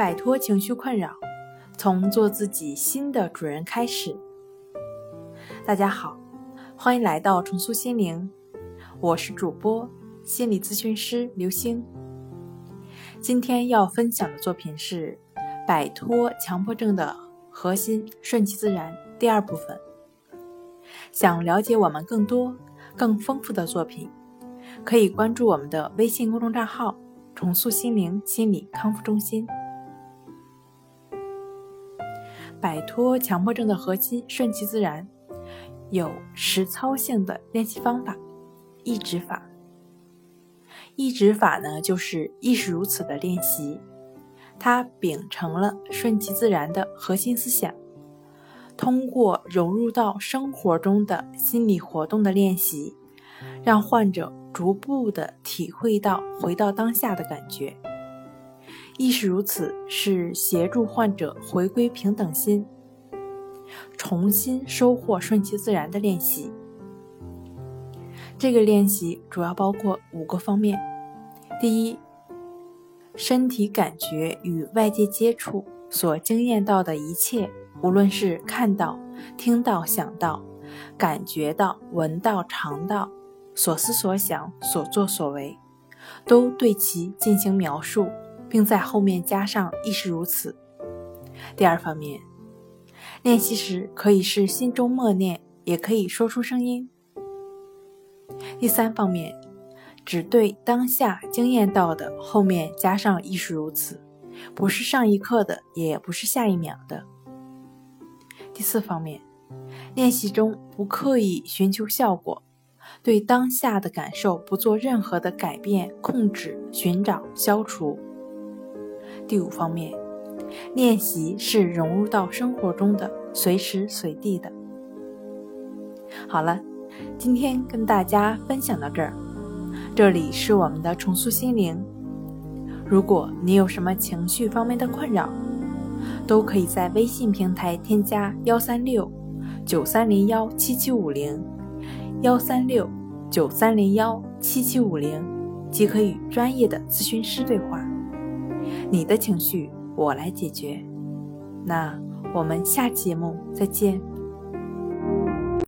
摆脱情绪困扰，从做自己新的主人开始。大家好，欢迎来到重塑心灵，我是主播心理咨询师刘星。今天要分享的作品是《摆脱强迫症的核心：顺其自然》第二部分。想了解我们更多、更丰富的作品，可以关注我们的微信公众账号“重塑心灵心理康复中心”。摆脱强迫症的核心，顺其自然，有实操性的练习方法——意指法。意指法呢，就是亦是如此的练习，它秉承了顺其自然的核心思想，通过融入到生活中的心理活动的练习，让患者逐步的体会到回到当下的感觉。亦是如此，是协助患者回归平等心，重新收获顺其自然的练习。这个练习主要包括五个方面：第一，身体感觉与外界接触所经验到的一切，无论是看到、听到、想到、感觉到、闻到、尝到，所思所想、所作所为，都对其进行描述。并在后面加上“亦是如此”。第二方面，练习时可以是心中默念，也可以说出声音。第三方面，只对当下经验到的后面加上“亦是如此”，不是上一刻的，也不是下一秒的。第四方面，练习中不刻意寻求效果，对当下的感受不做任何的改变、控制、寻找、消除。第五方面，练习是融入到生活中的，随时随地的。好了，今天跟大家分享到这儿。这里是我们的重塑心灵。如果你有什么情绪方面的困扰，都可以在微信平台添加幺三六九三零幺七七五零幺三六九三零幺七七五零，即可与专业的咨询师对话。你的情绪，我来解决。那我们下期节目再见。